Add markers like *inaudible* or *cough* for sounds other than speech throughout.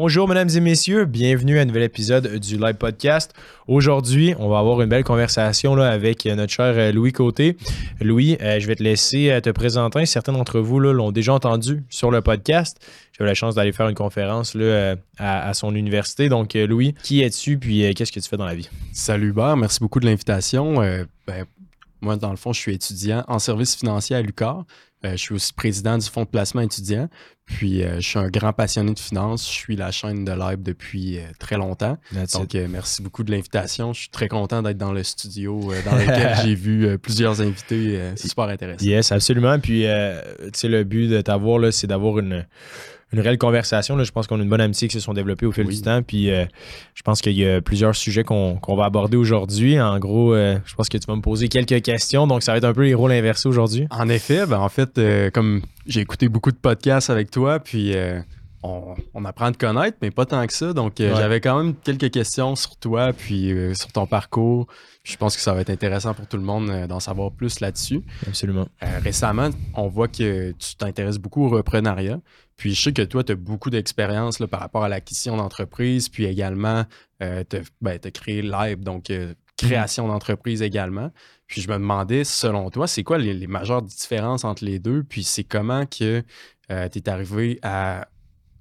Bonjour, mesdames et messieurs. Bienvenue à un nouvel épisode du Live Podcast. Aujourd'hui, on va avoir une belle conversation avec notre cher euh, Louis Côté. Louis, euh, je vais te laisser euh, te présenter. Certains d'entre vous l'ont déjà entendu sur le podcast. J'ai eu la chance d'aller faire une conférence à, son université. Donc, Louis, qui es-tu puis qu'est-ce que tu fais dans la vie? Salut, Hubert. Merci beaucoup de l'invitation. Ben, moi, dans le fond, je suis étudiant en service financier à l'UQAR. Je suis aussi président du fonds de placement étudiant. Puis, euh, je suis un grand passionné de finance. Je suis la chaîne de live depuis euh, très longtemps. Donc, euh, merci beaucoup de l'invitation. Je suis très content d'être dans le studio dans lequel *laughs* j'ai vu plusieurs invités. C'est super intéressant. Yes, absolument. Puis, tu sais, le but de t'avoir, c'est d'avoir une une réelle conversation. Là. Je pense qu'on a une bonne amitié qui se sont développées au fil du temps. Puis euh, je pense qu'il y a plusieurs sujets qu'on va aborder aujourd'hui. En gros, euh, je pense que tu vas me poser quelques questions. Donc, ça va être un peu les rôles inversés aujourd'hui. En effet, ben, en fait, euh, comme j'ai écouté beaucoup de podcasts avec toi, puis on, apprend à te connaître, mais pas tant que ça. Donc, j'avais quand même quelques questions sur toi, puis sur ton parcours. je pense que ça va être intéressant pour tout le monde d'en savoir plus là-dessus. Absolument. récemment, on voit que tu t'intéresses beaucoup au reprenariat. Puis je sais que toi, tu as beaucoup d'expérience par rapport à l'acquisition d'entreprise, puis également, euh, tu as, ben, créé Live, donc euh, création d'entreprise également. Puis je me demandais, selon toi, c'est quoi les, majeures différences entre les deux? Puis c'est comment que euh, tu es arrivé à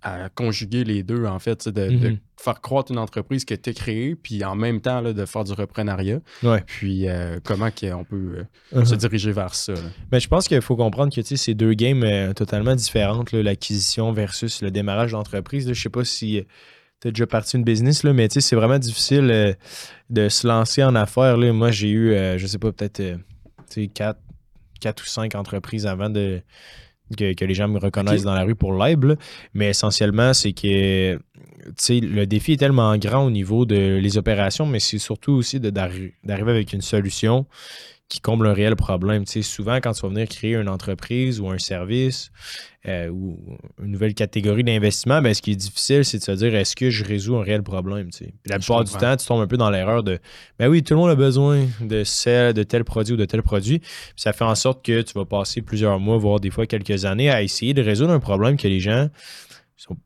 à conjuguer les deux, en fait, de, mhm. faire croître une entreprise que tu as créée, puis en même temps là, de faire du reprenariat. Puis euh, comment on peut euh, se uh-huh. diriger vers ça. Ben, je pense qu'il faut comprendre que c'est deux games euh, totalement différentes, l'acquisition versus le démarrage d'entreprise. Je sais pas si tu as déjà parti une business, là, mais c'est vraiment difficile de se lancer en affaires. Là. Moi, j'ai eu, je sais pas, peut-être quatre, quatre ou cinq entreprises avant de que, les gens me reconnaissent dans la rue pour l'aide, mais essentiellement, c'est que le défi est tellement grand au niveau de les opérations, mais c'est surtout aussi d'arriver avec une solution qui comble un réel problème. Tu sais, souvent, quand tu vas venir créer une entreprise ou un service euh, ou une nouvelle catégorie d'investissement, ben, ce qui est difficile, c'est de se dire est-ce que je résous un réel problème? Tu sais? la plupart du temps, tu tombes un peu dans l'erreur de ben oui, tout le monde a besoin de, de tel produit ou de tel produit. ça fait en sorte que tu vas passer plusieurs mois, voire des fois quelques années à essayer de résoudre un problème que les gens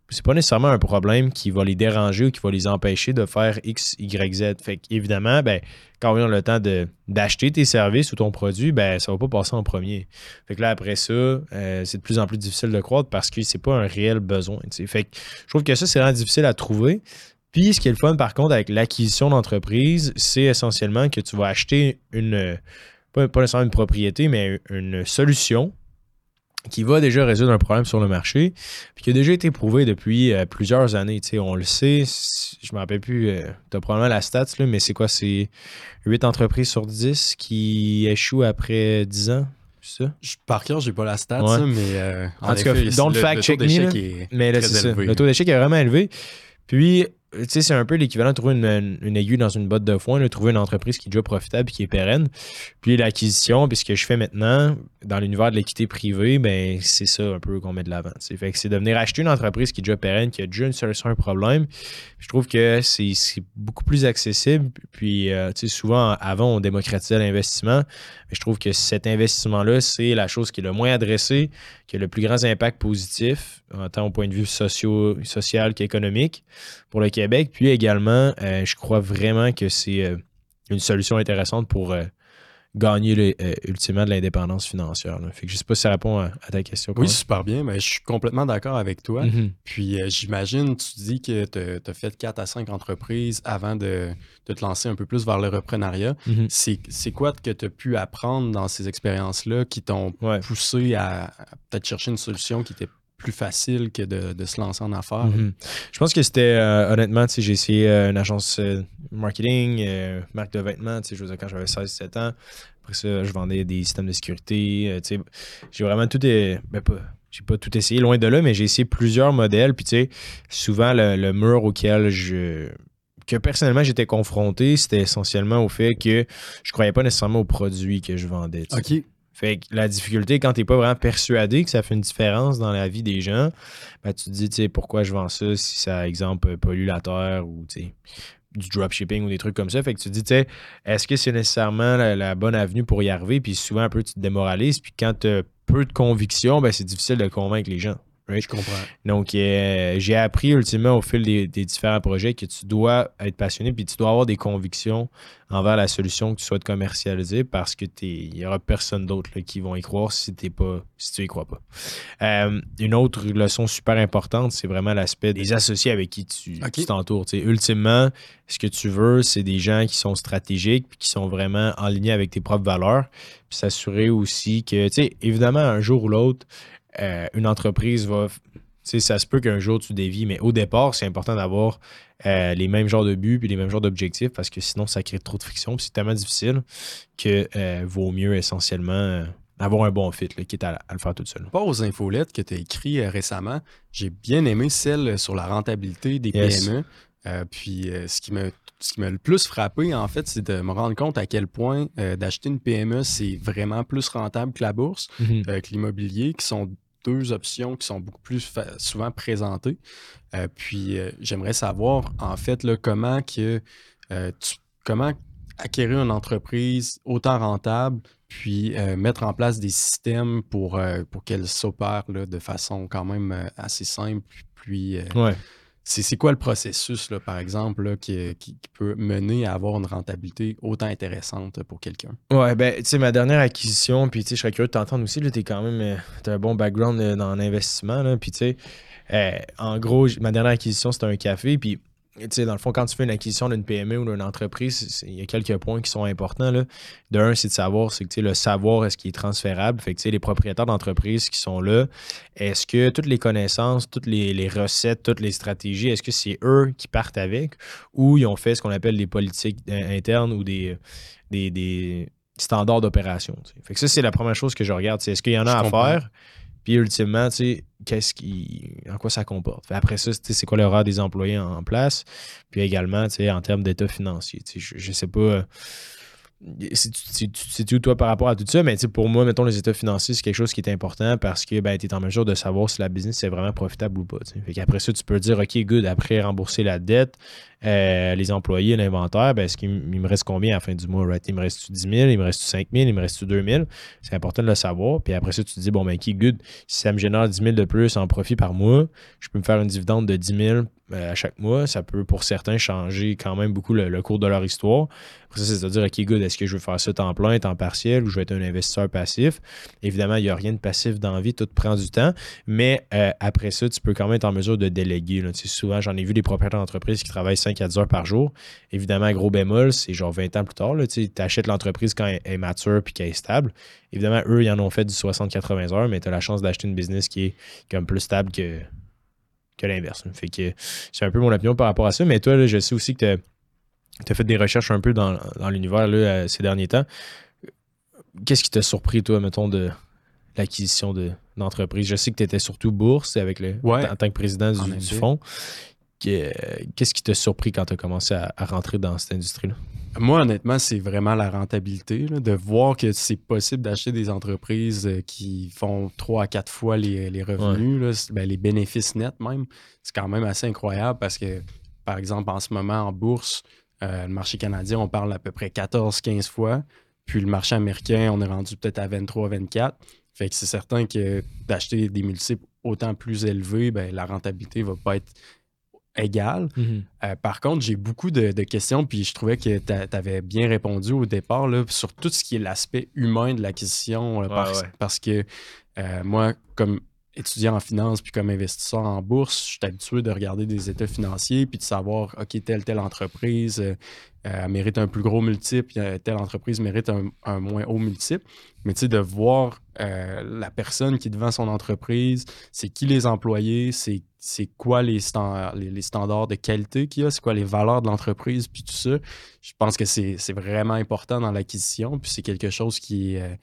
c'est pas nécessairement un problème qui va les déranger ou qui va les empêcher de faire X, Y, Z. Fait qu'évidemment, ben, quand on a le temps d'acheter tes services ou ton produit, ben, ça va pas passer en premier. Fait que là, après ça, euh, c'est de plus en plus difficile de croître parce que c'est pas un réel besoin. Fait que je trouve que ça, c'est vraiment difficile à trouver. Puis, ce qui est le fun, par contre, avec l'acquisition d'entreprise, c'est essentiellement que tu vas acheter une, pas nécessairement une propriété, mais une solution qui va déjà résoudre un problème sur le marché, puis qui a déjà été prouvé depuis euh, plusieurs années. on le sait, je ne me rappelle plus, euh, tu as probablement la stats, là, mais c'est quoi? C'est 8 entreprises sur 10 qui échouent après 10 ans? Ça? par cœur, j'ai pas la stat, mais euh, en, tout cas, don't fact check me. Mais là, c'est ça. Le taux d'échec est vraiment élevé. Puis, c'est un peu l'équivalent de trouver une, aiguille dans une botte de foin, de trouver une entreprise qui est déjà profitable et qui est pérenne. Puis l'acquisition, puis ce que je fais maintenant dans l'univers de l'équité privée, ben c'est ça un peu qu'on met de l'avant. Fait c'est de venir acheter une entreprise qui est déjà pérenne, qui a déjà une solution à un problème. je trouve que c'est beaucoup plus accessible. Puis, euh, souvent, avant, on démocratisait l'investissement. Je trouve que cet investissement-là, c'est la chose qui est le moins adressée, qui a le plus grand impact positif, tant au point de vue social qu'économique pour le Québec. Puis également, euh, je crois vraiment que c'est euh, une solution intéressante pour euh, gagner ultimement de l'indépendance financière. Fait que je sais pas si ça répond à, ta question. Oui, super bien. Mais je suis complètement d'accord avec toi. Mm-hmm. Puis j'imagine, tu dis que tu as fait 4 à 5 entreprises avant de, te lancer un peu plus vers le reprenariat. Mm-hmm. C'est quoi que tu as pu apprendre dans ces expériences-là qui t'ont poussé à, à peut-être chercher une solution qui était plus facile que de, se lancer en affaires? Mhm. Je pense que c'était, euh, honnêtement, j'ai essayé euh, une agence euh, marketing, marque de vêtements, je dire, quand j'avais 16-17 ans. Après ça, je vendais des systèmes de sécurité. j'ai vraiment tout. Ben, pas, j'ai pas tout essayé, loin de là, mais j'ai essayé plusieurs modèles. Puis, tu sais, souvent, le, mur auquel je que personnellement j'étais confronté, c'était essentiellement au fait que je croyais pas nécessairement aux produits que je vendais. OK. Fait que la difficulté, quand tu n'es pas vraiment persuadé que ça fait une différence dans la vie des gens, ben, tu te dis, tu sais, pourquoi je vends ça si ça, exemple, pollue la terre ou, tu sais, du dropshipping ou des trucs comme ça. Fait que tu te dis, tu sais, est-ce que c'est nécessairement la, bonne avenue pour y arriver? Puis souvent, un peu, tu te démoralises. Puis quand tu as peu de conviction, ben, c'est difficile de convaincre les gens. Je comprends. Donc, euh, j'ai appris ultimement au fil des, différents projets que tu dois être passionné puis tu dois avoir des convictions envers la solution que tu souhaites commercialiser parce que il n'y aura personne d'autre qui vont y croire si, t'es pas, si tu y crois pas. Euh, une autre leçon super importante, c'est vraiment l'aspect des associés avec qui tu t'entoures. Ultimement, ce que tu veux, c'est des gens qui sont stratégiques puis qui sont vraiment en ligne avec tes propres valeurs. Puis s'assurer aussi que, tu sais, évidemment, un jour ou l'autre, euh, une entreprise va. Ça se peut qu'un jour tu dévies, mais au départ, c'est important d'avoir euh, les mêmes genres de buts et les mêmes genres d'objectifs parce que sinon, ça crée trop de friction. c'est tellement difficile que euh, vaut mieux essentiellement avoir un bon fit, là, quitte à, le faire tout seul. Pas aux infolettes que tu as écrit récemment, j'ai bien aimé celle sur la rentabilité des PME. puis ce qui me ce qui m'a le plus frappé, en fait, c'est de me rendre compte à quel point euh, d'acheter une PME, c'est vraiment plus rentable que la bourse, mhm. euh, que l'immobilier, qui sont deux options qui sont beaucoup plus souvent présentées. Euh, puis j'aimerais savoir, en fait, comment que comment acquérir une entreprise autant rentable, puis mettre en place des systèmes pour, pour qu'elle s'opère de façon quand même assez simple, puis. C'est quoi le processus, là, par exemple, qui, peut mener à avoir une rentabilité autant intéressante pour quelqu'un? Ouais, ben, tu sais, ma dernière acquisition, puis tu sais, je serais curieux de t'entendre aussi, tu es quand même, euh, as un bon background euh, dans l'investissement, puis tu sais, euh, en gros, ma dernière acquisition, c'était un café, puis dans le fond, quand tu fais une acquisition d'une PME ou d'une entreprise, il y a quelques points qui sont importants. Là. De un, c'est de savoir, c'est que le savoir, est-ce qu'il est transférable? Fait que les propriétaires d'entreprise qui sont là, est-ce que toutes les connaissances, toutes les, recettes, toutes les stratégies, est-ce que c'est eux qui partent avec? Ou ils ont fait ce qu'on appelle des politiques internes ou des, des, standards d'opération? Fait que ça, c'est la première chose que je regarde. Est-ce qu'il y en a à faire? Puis ultimement, tu sais, qu'est-ce qui, en quoi ça comporte? après ça, c'est quoi l'horaire des employés en, place? Puis également, tu sais, en termes d'état financier. Je, je sais pas c'est où toi par rapport à tout ça, mais pour moi, mettons, les états financiers, c'est quelque chose qui est important parce que ben, tu es en mesure de savoir si la business est vraiment profitable ou pas. Fait qu'après ça, tu peux dire, OK, good, après rembourser la dette, euh, les employés, l'inventaire, ben, est-ce qu'il me reste combien à la fin du mois? Right? Il me reste 10 000, il me reste 5 000, il me reste 2 000. C'est important de le savoir. Puis après ça, tu te dis, bon, ben, OK, good, si ça me génère 10 000 de plus en profit par mois, je peux me faire une dividende de 10 000 euh, à chaque mois. Ça peut, pour certains, changer quand même beaucoup le, cours de leur histoire. Ça, c'est à dire, OK, good, est-ce que je veux faire ça temps plein, temps partiel ou je vais être un investisseur passif? Évidemment, il n'y a rien de passif dans la vie, tout prend du temps. Mais euh, après ça, tu peux quand même être en mesure de déléguer. Souvent, j'en ai vu des propriétaires d'entreprise qui travaillent 5 à 10 heures par jour. Évidemment, gros bémol, c'est genre 20 ans plus tard. Tu achètes l'entreprise quand elle est mature puis qu'elle est stable. Évidemment, eux, ils en ont fait du 60-80 heures, mais tu as la chance d'acheter une business qui est comme plus stable que que l'inverse. Fait que c'est un peu mon opinion par rapport à ça. Mais toi, je sais aussi que tu as, fait des recherches un peu dans, l'univers euh, ces derniers temps. Qu'est-ce qui t'a surpris, toi, mettons, de l'acquisition d'entreprise? je sais que tu étais surtout bourse avec le, en tant que président du, fonds. Qu'est-ce qui t'a surpris quand tu as commencé à rentrer dans cette industrie-là? Moi, honnêtement, c'est vraiment la rentabilité, de voir que c'est possible d'acheter des entreprises euh, qui font trois à quatre fois les, revenus, ben, les bénéfices nets même. C'est quand même assez incroyable parce que, par exemple, en ce moment, en bourse, euh, le marché canadien, on parle à peu près 14-15 fois. Puis le marché américain, on est rendu peut-être à 23-24. Fait que c'est certain que d'acheter des multiples autant plus élevés, ben, la rentabilité va pas être égal. Mhm. Euh, par contre, j'ai beaucoup de, questions, puis je trouvais que tu avais bien répondu au départ là, sur tout ce qui est l'aspect humain de l'acquisition, parce, que euh, moi, comme étudiant en finance puis comme investisseur en bourse, je suis habitué de regarder des états financiers puis de savoir, OK, telle, telle entreprise euh, mérite un plus gros multiple, telle entreprise mérite un, moins haut multiple. Mais tu sais, de voir la personne qui est devant son entreprise, c'est qui les employés, c'est c'est quoi les, les, standards de qualité qu'il y a, c'est quoi les valeurs de l'entreprise, puis tout ça. Je pense que c'est vraiment important dans l'acquisition, puis c'est quelque chose qui euh,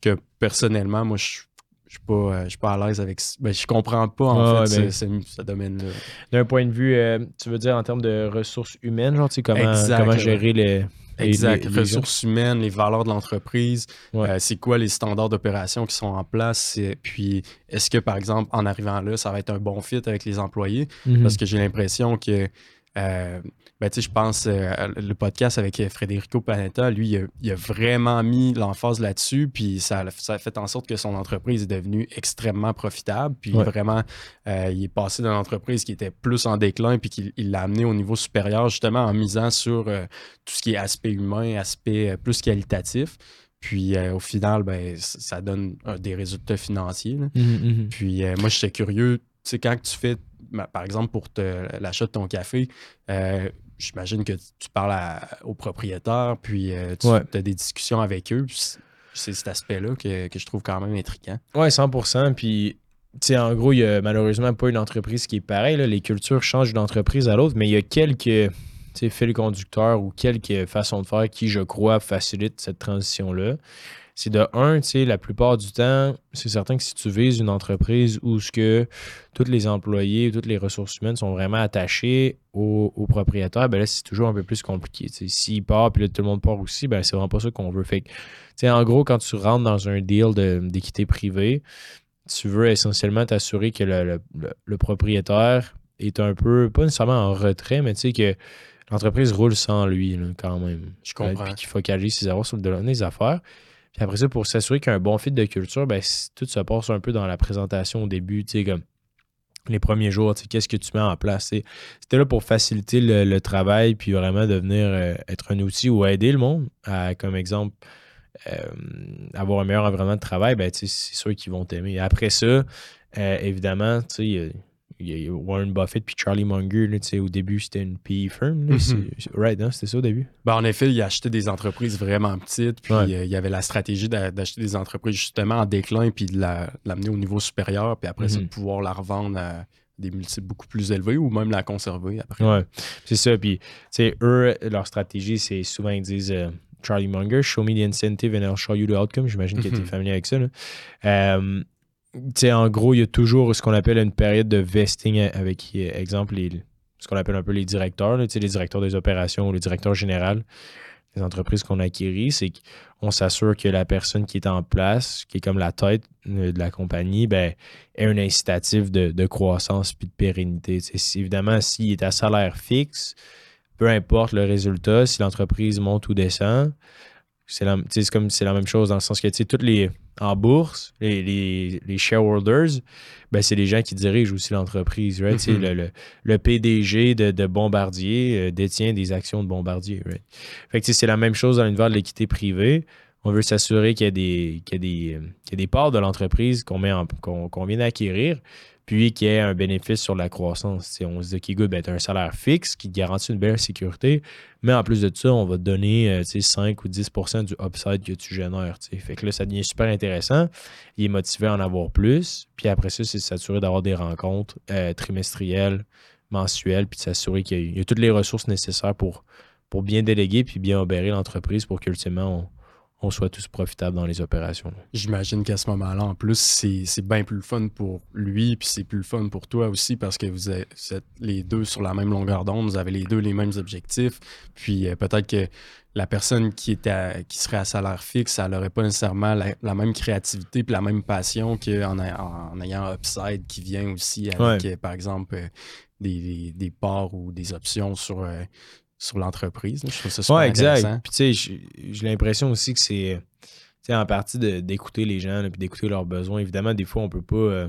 que personnellement, moi, je je suis pas, euh, pas à l'aise avec. Ben, je comprends pas en fait ben ce, domaine-là. D'un point de vue, euh, tu veux dire en termes de ressources humaines, genre, tu sais, comment, comment gérer les, Exact. Les, ressources humaines, les valeurs de l'entreprise, euh, c'est quoi les standards d'opération qui sont en place? Puis, est-ce que, par exemple, en arrivant là, ça va être un bon fit avec les employés? Mhm. Parce que j'ai l'impression que Euh, ben, je pense euh, le podcast avec Federico Panetta, lui, il a, vraiment mis l'emphase là-dessus, puis ça, ça, a fait en sorte que son entreprise est devenue extrêmement profitable, puis vraiment, il est passé d'une entreprise qui était plus en déclin, puis qu'il l'a amené au niveau supérieur, justement en misant sur tout ce qui est aspect humain, aspect plus qualitatif. Puis au final, ben, ça donne des résultats financiers. Mmh, mmh. Puis moi, j'étais curieux, tu sais, quand tu fais par exemple, pour l'achat de ton café, euh, j'imagine que tu parles aux propriétaires, puis euh, tu as des discussions avec eux. C'est cet aspect-là que, je trouve quand même intriguant. Oui, 100% Puis, en gros, il n'y a malheureusement pas une entreprise qui est pareille. Les cultures changent d'une entreprise à l'autre, mais il y a quelques fils conducteurs ou quelques façons de faire qui, je crois, facilitent cette transition-là c'est de un, tu sais, la plupart du temps, c'est certain que si tu vises une entreprise où ce que tous les employés, toutes les ressources humaines sont vraiment attachés au, propriétaire, ben là, c'est toujours un peu plus compliqué. S'il part, puis là, tout le monde part aussi, ben c'est vraiment pas ça qu'on veut. Fait que, en gros, quand tu rentres dans un deal d'équité privée, tu veux essentiellement t'assurer que le, propriétaire est un peu, pas nécessairement en retrait, mais tu sais que l'entreprise roule sans lui, quand même. Je comprends. Puis qu'il focalise ses erreurs sur les affaires. Puis après ça, pour s'assurer qu'il y a un bon fit de culture, ben, tout se passe un peu dans la présentation au début, tu sais, comme les premiers jours, qu'est-ce que tu mets en place. C'était là pour faciliter le, travail, puis vraiment devenir euh, être un outil ou aider le monde à, comme exemple, euh, avoir un meilleur environnement de travail, ben, c'est sûr qu'ils vont t'aimer. Après ça, euh, évidemment, tu sais, il y a Warren Buffett puis Charlie Munger. Là, au début, c'était une PE firm. Mhm. Right, hein? c'était ça au début? Ben, en effet, il a acheté des entreprises vraiment petites. Puis euh, il y avait la stratégie d'acheter des entreprises justement en déclin puis de l'amener au niveau supérieur. Puis après, ça, de mhm. pouvoir la revendre à des multiples beaucoup plus élevés ou même la conserver après. Ouais, c'est ça. Puis, tu sais, eux, leur stratégie, c'est souvent, ils disent. Euh, Charlie Munger, show me the incentive and I'll show you the outcome. J'imagine que tu es mhm. familier avec ça. Là. Euh, en gros, il y a toujours ce qu'on appelle une période de vesting avec, exemple, ce qu'on appelle un peu les directeurs, les directeurs des opérations, le directeur général des entreprises qu'on acquérit, c'est qu'on s'assure que la personne qui est en place, qui est comme la tête de la compagnie, ben, ait un incitatif de, croissance puis de pérennité. évidemment, s'il est à salaire fixe, peu importe le résultat, si l'entreprise monte ou descend, c'est comme c'est la même chose dans le sens que toutes les en bourse, les, shareholders, ben, c'est les gens qui dirigent aussi l'entreprise. Mm-hmm. le, PDG de, Bombardier euh, détient des actions de Bombardier. Fait c'est la même chose dans l'univers de l'équité privée. On veut s'assurer qu'il y, a des, parts de l'entreprise qu'on qu'on vient d'acquérir puis qu'il y ait un bénéfice sur la croissance. on se dit, OK, good, ben, tu as un salaire fixe qui garantit une belle sécurité, mais en plus de ça, on va te donner 5 euh, ou 10% du upside que tu génères. Fait que là, ça devient super intéressant. Il est motivé à en avoir plus. Puis après ça, c'est s'assurer d'avoir des rencontres euh, trimestrielles, mensuelles, puis de s'assurer qu'il y, a toutes les ressources nécessaires pour, bien déléguer puis bien opérer l'entreprise pour qu'ultimement, on soit tous profitables dans les opérations. J'imagine qu'à ce moment-là, en plus, c'est bien plus le fun pour lui, puis c'est plus le fun pour toi aussi parce que vous êtes, les deux sur la même longueur d'onde, vous avez les deux les mêmes objectifs. Puis euh, peut-être que la personne qui, était qui serait à salaire fixe, elle n'aurait pas nécessairement la, même créativité puis la même passion qu'en en, ayant Upside qui vient aussi avec, euh, par exemple, euh, des, des, parts ou des options sur, sur l'entreprise. Je trouve ça super ouais, exact. Puis tu sais, j'ai l'impression aussi que c'est en partie d'écouter les gens, puis d'écouter leurs besoins. Évidemment, des fois, on peut pas euh,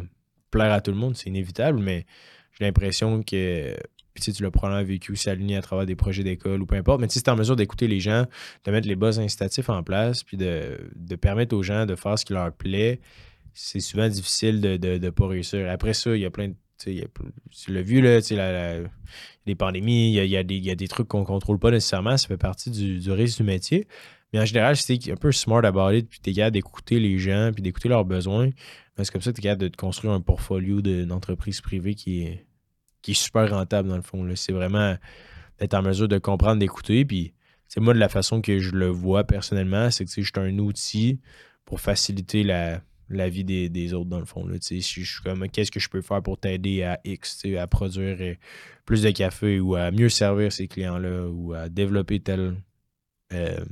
plaire à tout le monde, c'est inévitable, mais j'ai l'impression que puis tu l'as probablement vécu aussi aligné à travers des projets d'école ou peu importe, mais si tu es en mesure d'écouter les gens, de mettre les bas incitatifs en place, puis de, permettre aux gens de faire ce qui leur plaît, c'est souvent difficile de ne pas réussir. Après ça, il y a plein de tu l'as vu, là, les pandémies, il y a, des, trucs qu'on ne contrôle pas nécessairement, ça fait partie du, risque du métier. Mais en général, c'est un peu smart about it, puis tu es capable d'écouter les gens, puis d'écouter leurs besoins. C'est comme ça que tu es capable de te construire un portfolio d'entreprise privée qui est, qui est super rentable, dans le fond. C'est vraiment d'être en mesure de comprendre, d'écouter. Puis, c'est moi, de la façon que je le vois personnellement, c'est que je suis un outil pour faciliter la, la vie des, autres, dans le fond. Là, je, suis comme, qu'est-ce que je peux faire pour t'aider à X, à produire euh, plus de café ou à mieux servir ces clients-là ou à développer tel, euh,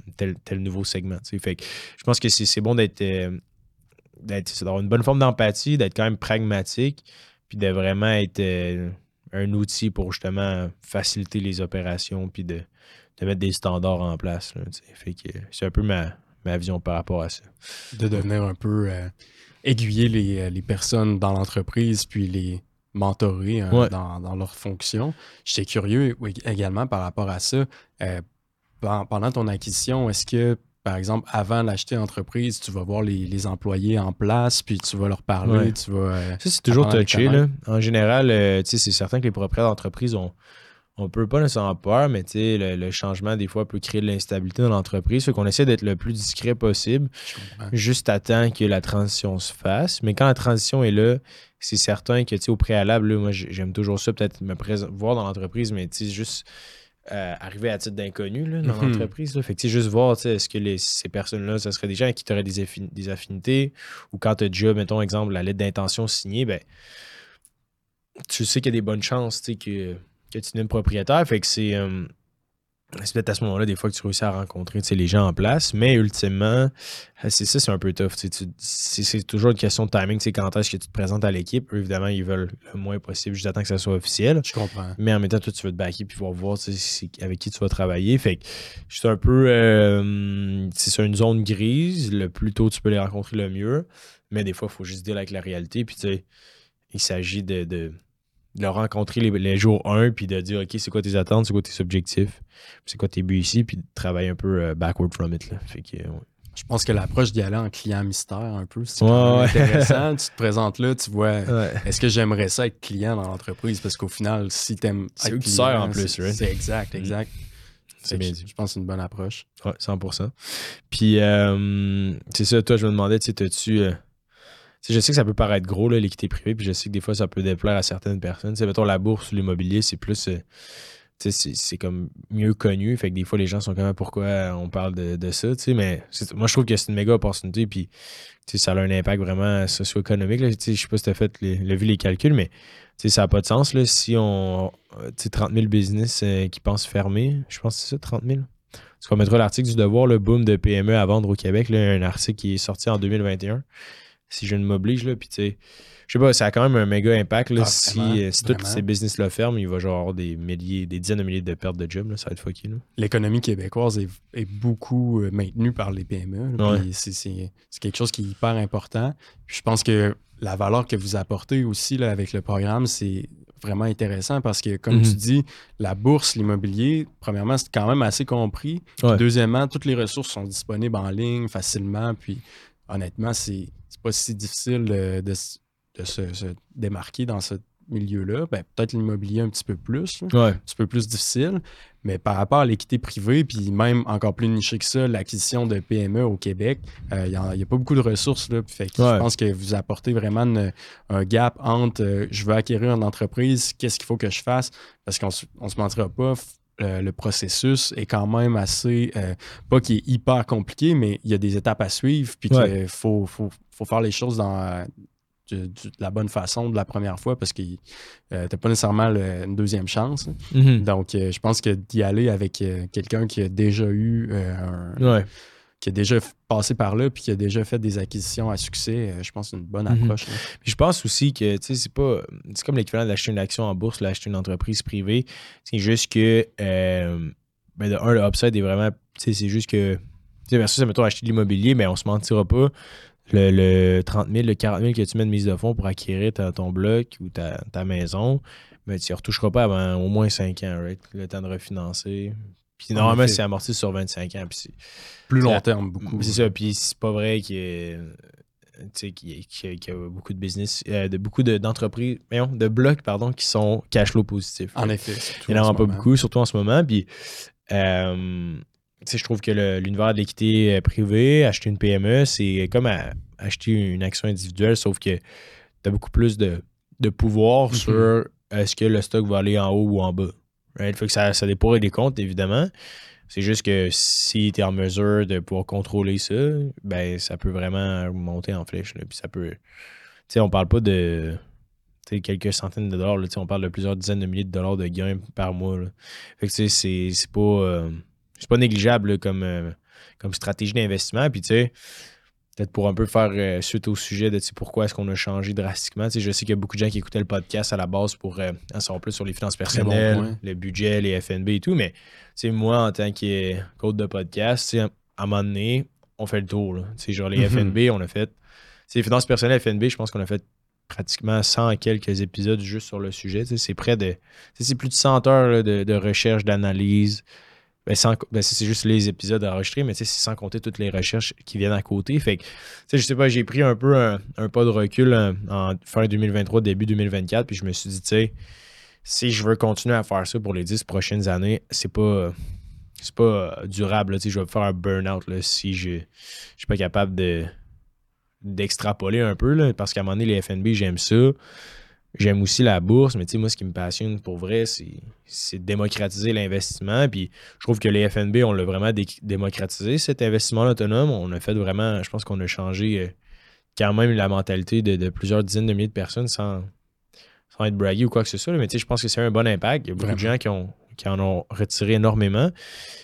nouveau segment. Fait je pense que c'est bon d'être, euh, d'avoir une bonne forme d'empathie, d'être quand même pragmatique, puis de vraiment être un outil pour justement faciliter les opérations puis de, mettre des standards en place. c'est un peu ma, vision par rapport à ça. De devenir un peu euh, aiguiller les, les, personnes dans l'entreprise puis les mentorer hein, dans, dans leur fonction. J'étais curieux également par rapport à ça. Euh, pendant ton acquisition, est-ce que, par exemple, avant d'acheter l'entreprise, tu vas voir les, employés en place, puis tu vas leur parler, tu vas... Euh, ça, c'est toujours touché. Là. En général, euh, c'est certain que les propriétaires d'entreprise ont on peut pas nécessairement peur, mais le, le changement, des fois, peut créer de l'instabilité dans l'entreprise. Fait qu'on essaie d'être le plus discret possible, juste à temps que la transition se fasse. Mais quand la transition est là, c'est certain que, au préalable, moi, j'aime toujours ça, peut-être me voir dans l'entreprise, mais juste euh, arriver à titre d'inconnu dans mhm. l'entreprise. Fait que, juste voir, est-ce que les, ces personnes-là, ce serait des gens qui auraient des, des affinités, ou quand tu as déjà, mettons, exemple, la lettre d'intention signée, ben, tu sais qu'il y a des bonnes chances, que que tu es propriétaire. Fait que c'est. Euh, c'est peut-être à ce moment-là, des fois, que tu réussis à rencontrer les gens en place. Mais ultimement, euh, c'est ça, c'est un peu tough. C'est toujours une question de timing. Quand est-ce que tu te présentes à l'équipe? Évidemment, ils veulent le moins possible juste attendre que ça soit officiel. Je comprends. Mais en même temps, toi, tu veux te backer puis voir, voir avec qui tu vas travailler. Fait que c'est un peu. Euh, c'est une zone grise. Le plus tôt tu peux les rencontrer, le mieux. Mais des fois, il faut juste dire avec la réalité. Puis, tu sais, il s'agit de de le rencontrer les, jours 1 puis de dire OK, c'est quoi tes attentes, c'est quoi tes objectifs, c'est quoi tes buts ici, puis de travailler un peu euh, backward from it. Là. Fait que, Je pense que l'approche d'y aller en client mystère un peu, c'est intéressant. *laughs* tu te présentes là, tu vois est-ce que j'aimerais ça être client dans l'entreprise? Parce qu'au final, si tu aimes. C'est tu sers en plus, C'est exact, mm. exact. C'est bien dit. Je pense que c'est une bonne approche. Ouais, 100%. Puis, euh, c'est ça, toi, je me demandais, tu sais, tu je sais que ça peut paraître gros, l'équité privée, puis je sais que des fois, ça peut déplaire à certaines personnes. c'est mettons, la bourse ou l'immobilier, c'est plus. Euh, c'est comme mieux connu. Fait que des fois, les gens sont comme pourquoi on parle de, ça, mais moi, je trouve que c'est une méga opportunité, puis ça a un impact vraiment socio-économique. Je sais pas si tu as fait les, vu les calculs, mais ça n'a pas de sens. Là, si on. 30 000 business euh, qui pensent fermer, je pense que c'est ça, 30 000. Parce qu'on mettra l'article du Devoir, le boom de PME à vendre au Québec, là, un article qui est sorti en 2021 si je ne m'oblige. Là, puis tu sais, je sais pas, ça a quand même un méga impact. Là, ah, si, euh, si tous ces business-là ferment, il va genre avoir des milliers, des dizaines de milliers de pertes de jobs. Là, ça va être fucké. L'économie québécoise est, beaucoup euh, maintenue par les PME. C'est quelque chose qui est hyper important. je pense que la valeur que vous apportez aussi là, avec le programme, c'est vraiment intéressant parce que, comme tu mhm. dis, la bourse, l'immobilier, premièrement, c'est quand même assez compris. Deuxièmement, toutes les ressources sont disponibles en ligne facilement. Puis, honnêtement, c'est pas si difficile de, se, démarquer dans ce milieu-là. Ben, peut-être l'immobilier un petit peu plus, un petit peu plus difficile. Mais par rapport à l'équité privée, puis même encore plus niché que ça, l'acquisition de PME au Québec, il n'y a, pas beaucoup de ressources. Là, fait que Je pense que vous apportez vraiment un gap entre euh, je veux acquérir une entreprise, qu'est-ce qu'il faut que je fasse? Parce qu'on ne se mentira pas, le processus est quand même assez, euh, pas qu'il est hyper compliqué, mais il y a des étapes à suivre, puis qu'il faut, faire les choses dans de, la bonne façon de la première fois parce que tu n'as pas nécessairement une deuxième chance. Mm-hmm. Donc, euh, je pense que d'y aller avec euh, quelqu'un qui a déjà eu un, qui a déjà passé par là puis qui a déjà fait des acquisitions à succès, euh, je pense que c'est une bonne mhm. approche. Je pense aussi que c'est pas. C'est comme l'équivalent d'acheter une action en bourse, d'acheter une entreprise privée. C'est juste que euh, ben de un, le upside est vraiment. C'est juste que. Versus, mettons, acheter de l'immobilier, mais on se mentira pas. Le, 30 000, le 40 000 que tu mets de mise de fonds pour acquérir ton bloc ou ta, maison, mais ben, tu ne retoucheras pas avant au moins 5 ans, right? Le temps de refinancer. Puis normalement, c'est amorti sur 25 ans. Puis plus long terme, beaucoup. C'est ça. Puis c'est pas vrai qu'il y, a beaucoup de business, euh, de beaucoup d'entreprises, de blocs, pardon, qui sont cash flow positifs. En effet. Il n'y en a pas beaucoup, surtout en ce moment. Puis, euh, je trouve que l'univers de l'équité euh, privée, acheter une PME, c'est comme acheter une action individuelle, sauf que tu as beaucoup plus de, pouvoir mm-hmm. sur est-ce que le stock va aller en haut ou en bas. Right? Fait que ça, ça dépend des comptes, évidemment. C'est juste que si tu es en mesure de pouvoir contrôler ça, ben ça peut vraiment monter en flèche. Puis ça peut. Tu sais, on parle pas de quelques centaines de dollars. Là, on parle de plusieurs dizaines de milliers de dollars de gains par mois. Fait que c'est pas. Euh, c'est pas négligeable comme, euh, comme stratégie d'investissement. Puis tu sais, peut-être pour un peu faire euh, suite au sujet de pourquoi est-ce qu'on a changé drastiquement. je sais qu'il y a beaucoup de gens qui écoutaient le podcast à la base pour euh, en savoir plus sur les finances personnelles, le budget, les FNB et tout. Mais moi, en tant que coach de podcast, à un moment donné, on fait le tour. C'est genre les mhm. FNB, on a fait. C'est les finances personnelles FNB, je pense qu'on a fait pratiquement 100 et quelques épisodes juste sur le sujet. C'est près de. C'est plus de 100 heures de, recherche, d'analyse. Ben, ben c'est juste les épisodes enregistrés, mais c'est sans compter toutes les recherches qui viennent à côté. Fait que, je sais pas, j'ai pris un peu un, pas de recul en, fin 2023, début 2024, puis je me suis dit, si je veux continuer à faire ça pour les 10 prochaines années, c'est pas c'est pas durable. je vais faire un burn-out si je ne suis pas capable de d'extrapoler un peu, là, parce qu'à un moment donné, les FNB, j'aime ça. J'aime aussi la bourse, mais tu sais, moi, ce qui me passionne pour vrai, c'est démocratiser l'investissement. Puis je trouve que les FNB, on l'a vraiment démocratisé, cet investissement autonome. On a fait vraiment, je pense qu'on a changé euh, quand même la mentalité de, plusieurs dizaines de milliers de personnes sans, sans être bragué ou quoi que ce soit. Mais tu sais, je pense que c'est un bon impact. Il y a beaucoup de gens qui, ont, qui en ont retiré énormément.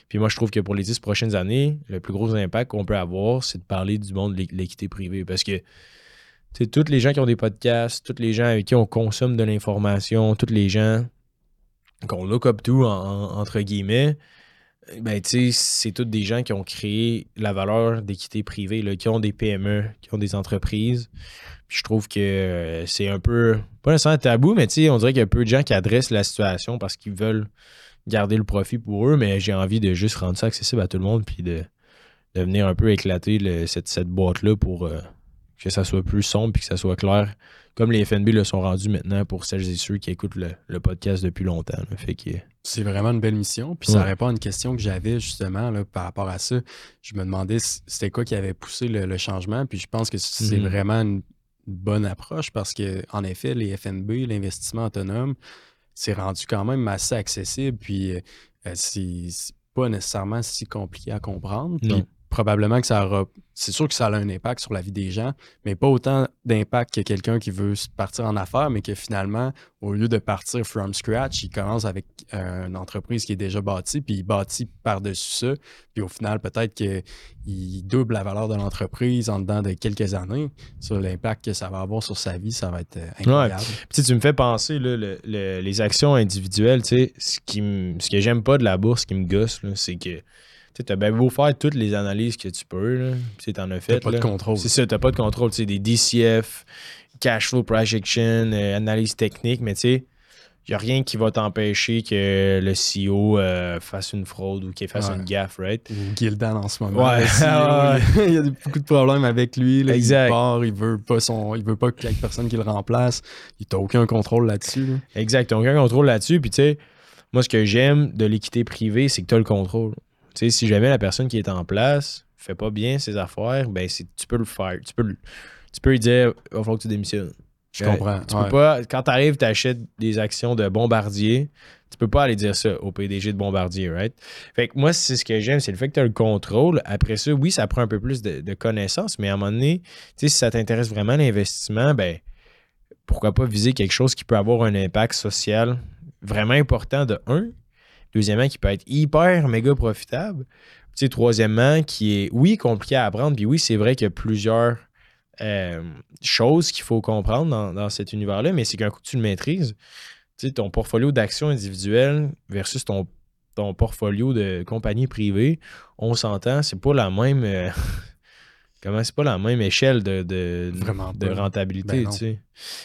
Puis moi, je trouve que pour les dix prochaines années, le plus gros impact qu'on peut avoir, c'est de parler du monde de l'équité privée. Parce que c'est tous les gens qui ont des podcasts, tous les gens avec qui on consomme de l'information, tous les gens qu'on look up to, entre guillemets, ben, c'est tous des gens qui ont créé la valeur d'équité privée, là, qui ont des PME, qui ont des entreprises. je trouve que euh, c'est un peu, pas nécessairement tabou, mais on dirait qu'il y a peu de gens qui adressent la situation parce qu'ils veulent garder le profit pour eux, mais j'ai envie de juste rendre ça accessible à tout le monde puis de, venir un peu éclater cette, boîte-là pour, euh, que ça soit plus sombre et que ça soit clair, comme les FNB le sont rendus maintenant pour celles et ceux qui écoutent le, podcast depuis longtemps. Fait que... C'est vraiment une belle mission. Puis ça répond à une question que j'avais justement là, par rapport à ça. Je me demandais c'était quoi qui avait poussé le, changement. Puis je pense que c'est mhm. vraiment une bonne approche parce que en effet, les FNB, l'investissement autonome, c'est rendu quand même assez accessible. Puis euh, c'est pas nécessairement si compliqué à comprendre. Puis probablement que ça aura. C'est sûr que ça a un impact sur la vie des gens, mais pas autant d'impact que quelqu'un qui veut partir en affaires, mais que finalement, au lieu de partir from scratch, il commence avec euh, une entreprise qui est déjà bâtie, puis il bâtit par-dessus ça. Puis au final, peut-être qu'il double la valeur de l'entreprise en dedans de quelques années. Sur l'impact que ça va avoir sur sa vie, ça va être euh, incroyable. Puis tu me fais penser, les actions individuelles, tu sais, ce, qui ce que j'aime pas de la bourse, ce qui me gosse, c'est que tu as bien beau faire toutes les analyses que tu peux. Tu en as fait. pas de contrôle. C'est ça, t'as pas de contrôle. Des DCF, cash flow projection, euh, analyse technique, mais tu sais, il n'y a rien qui va t'empêcher que le CEO euh, fasse une fraude ou qu'il fasse une gaffe, right? Gildan en ce moment. Ouais. E *laughs* il y a beaucoup de problèmes avec lui. exact. Il part, il veut pas son, il veut pas qu'il y ait personne qui le remplace. Il n'a aucun contrôle là-dessus. Exact, tu aucun contrôle là-dessus. Puis tu sais, moi, ce que j'aime de l'équité privée, c'est que tu as le contrôle si jamais la personne qui est en place fait pas bien ses affaires, ben tu peux le faire. Tu peux, tu peux lui dire il va falloir que tu démissionnes. Je comprends. Tu peux pas, quand tu arrives, tu achètes des actions de Bombardier, tu peux pas aller dire ça au PDG de Bombardier, right? Fait que moi, c'est ce que j'aime, c'est le fait que tu as le contrôle. Après ça, oui, ça prend un peu plus de, connaissances, mais à un moment donné, si ça t'intéresse vraiment l'investissement, ben pourquoi pas viser quelque chose qui peut avoir un impact social vraiment important de un, Deuxièmement, qui peut être hyper méga profitable. Tu sais, troisièmement, qui est, oui, compliqué à apprendre. Puis oui, c'est vrai qu'il y a plusieurs euh, choses qu'il faut comprendre dans, cet univers-là, mais c'est qu'un coup tu le maîtrises, tu sais, ton portfolio d'actions individuelles versus ton, ton portfolio de compagnie privée, on s'entend, c'est pas la même. Euh, *laughs* comment c'est pas la même échelle de, de, de rentabilité, ben tu sais.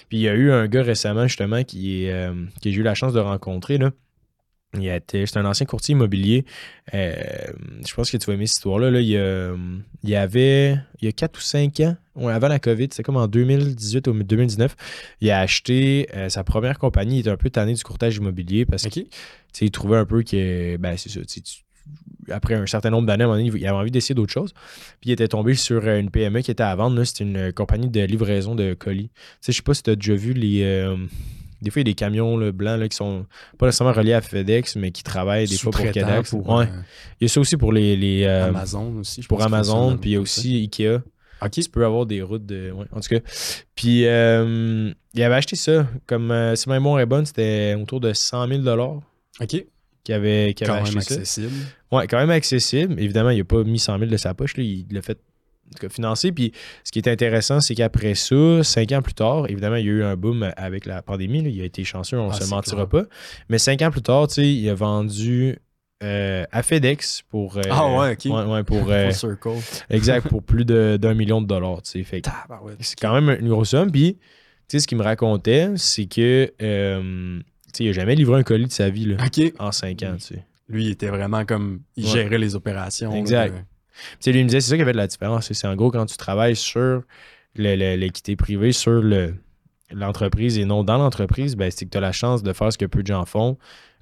Puis il y a eu un gars récemment, justement, qui, euh, qui j'ai eu la chance de rencontrer, là, c'est un ancien courtier immobilier. Euh, je pense que tu vas aimer cette histoire-là. Là. Il, y avait il y a 4 ou 5 ans, avant la COVID, c'est comme en 2018 ou 2019, il a acheté euh, sa première compagnie. Il était un peu tanné du courtage immobilier parce qu'il trouvait un peu que, ben, c'est ça, après un certain nombre d'années, il avait envie d'essayer d'autres choses. Puis il était tombé sur une PME qui était à vendre. C'était une compagnie de livraison de colis. Je ne sais pas si tu as déjà vu les. Euh, des fois, il y a des camions blancs là, qui sont pas nécessairement reliés à FedEx, mais qui travaillent des fois pour FedEx. Pour, euh, Il y a ça aussi pour les. Euh, Amazon aussi. pour Amazon, puis il y a aussi Ikea. Ok. Tu peux avoir des routes de. en tout cas. Puis euh, il avait acheté ça. Comme si ma mémoire est bonne, c'était autour de 100 000 OK. Qui avait, quand même accessible. Ouais, quand même accessible. Évidemment, il n'a pas mis 100 000 de sa poche. Il l'a fait financé. Puis ce qui est intéressant, c'est qu'après ça, cinq ans plus tard, évidemment, il y a eu un boom avec la pandémie. Il a été chanceux, on ne ah, se mentira pas. Mais cinq ans plus tard, il a vendu euh, à FedEx pour. Euh, ah ouais, ok. pour, euh, exact, pour plus d'un million de dollars. Fait, c'est quand même une grosse somme. Puis, ce qu'il me racontait, c'est que. il n'a jamais livré un colis de sa vie là, en cinq ans. Lui, il était vraiment comme. Il gérait les opérations. Exact. Sais, lui, il me disait, c'est ça qui fait de la différence. C'est en gros quand tu travailles sur l'équité privée, sur l'entreprise et non dans l'entreprise, ben, c'est que tu as la chance de faire ce que peu de gens font,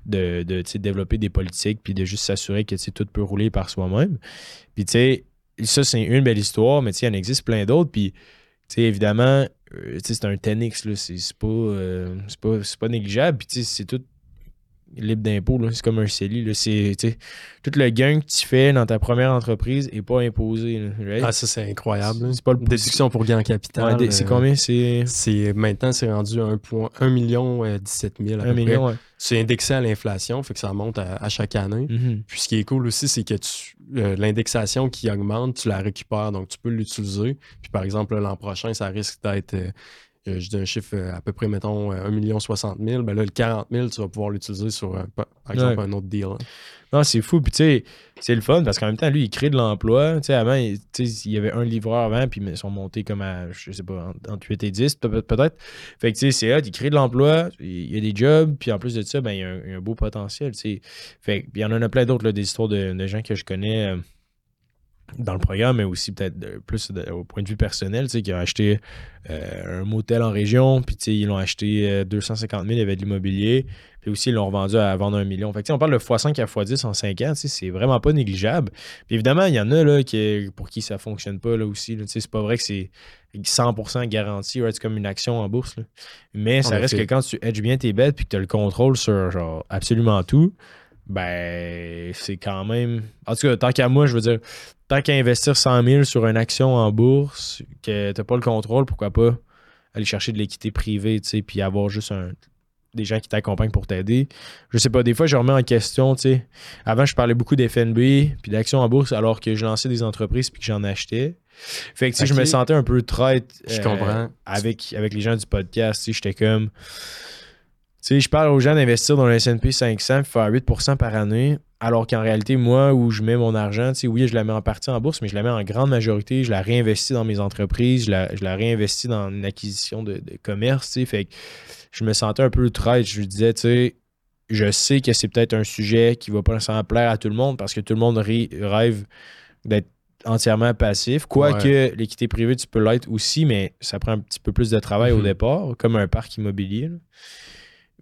de, de développer des politiques puis de juste s'assurer que tout peut rouler par soi-même. Puis, tu sais, ça, c'est une belle histoire, mais il en existe plein d'autres. Puis, évidemment, euh, c'est un 10X, c'est pas, euh, pas, pas, négligeable. Puis, c'est tout libre d'impôt. C'est comme un CELI. C'est, tout le gain que tu fais dans ta première entreprise n'est pas imposé. Ah, ça, c'est incroyable. C'est pas le déduction pour gain en capital. c'est combien? C'est... Maintenant, c'est rendu 1, million 17 000 à 1 million, C'est indexé à l'inflation, fait que ça monte à, chaque année. Mm-hmm. Puis ce qui est cool aussi, c'est que euh, l'indexation qui augmente, tu la récupères, donc tu peux l'utiliser. Puis par exemple, l'an prochain, ça risque d'être euh, euh, je dis un chiffre euh, à peu près, mettons, 1 million 60 000, ben là, le 40 000, tu vas pouvoir l'utiliser sur, par exemple, un autre deal. Hein. Non, c'est fou. Puis, tu sais, c'est le fun parce qu'en même temps, lui, il crée de l'emploi. Tu sais, avant, il, y avait un livreur avant, puis ils sont montés comme à, je sais pas, entre 8 et 10, peut-être. Fait que, tu sais, c'est hot, il crée de l'emploi, il y a des jobs, puis en plus de ça, ben, il y a un, beau potentiel, tu sais. Fait il y en a plein d'autres, des histoires de, gens que je connais. Euh, dans le programme, mais aussi peut-être plus au point de vue personnel, tu sais, qui ont acheté euh, un motel en région, puis ils l'ont acheté 250 euh, 000, il y avait de l'immobilier, puis aussi ils l'ont revendu à vendre un million. Fait que, on parle de x5 à x10 en 5 ans, c'est vraiment pas négligeable. Puis évidemment, il y en a là, qui, pour qui ça fonctionne pas là, aussi. c'est pas vrai que c'est 100% garanti, c'est comme une action en bourse. Mais ça reste que quand tu hedges bien tes bêtes puis que tu as le contrôle sur genre absolument tout, ben c'est quand même. En tout cas, tant qu'à moi, je veux dire, tant qu'à investir 100 000 sur une action en bourse, que tu n'as pas le contrôle, pourquoi pas aller chercher de l'équité privée, tu sais, puis avoir juste des gens qui t'accompagnent pour t'aider. Je sais pas, des fois, je remets en question, tu sais. Avant, je parlais beaucoup d'FNB puis d'actions en bourse alors que je lançais des entreprises puis que j'en achetais. Fait que, tu je me sentais un peu traite euh, avec, avec les gens du podcast, tu sais, j'étais comme sais, je parle aux gens d'investir dans le S&P 500 faire 8% par année, alors qu'en réalité, moi, où je mets mon argent, oui, je la mets en partie en bourse, mais je la mets en grande majorité, je la réinvestis dans mes entreprises, je la, réinvestis dans une acquisition de, commerce, fait que je me sentais un peu traite. Je me disais, tu sais, je sais que c'est peut-être un sujet qui va pas nécessairement plaire à tout le monde parce que tout le monde rêve d'être entièrement passif. Quoique l'équité privée, tu peux l'être aussi, mais ça prend un petit peu plus de travail au mm-hmm. départ, comme un parc immobilier.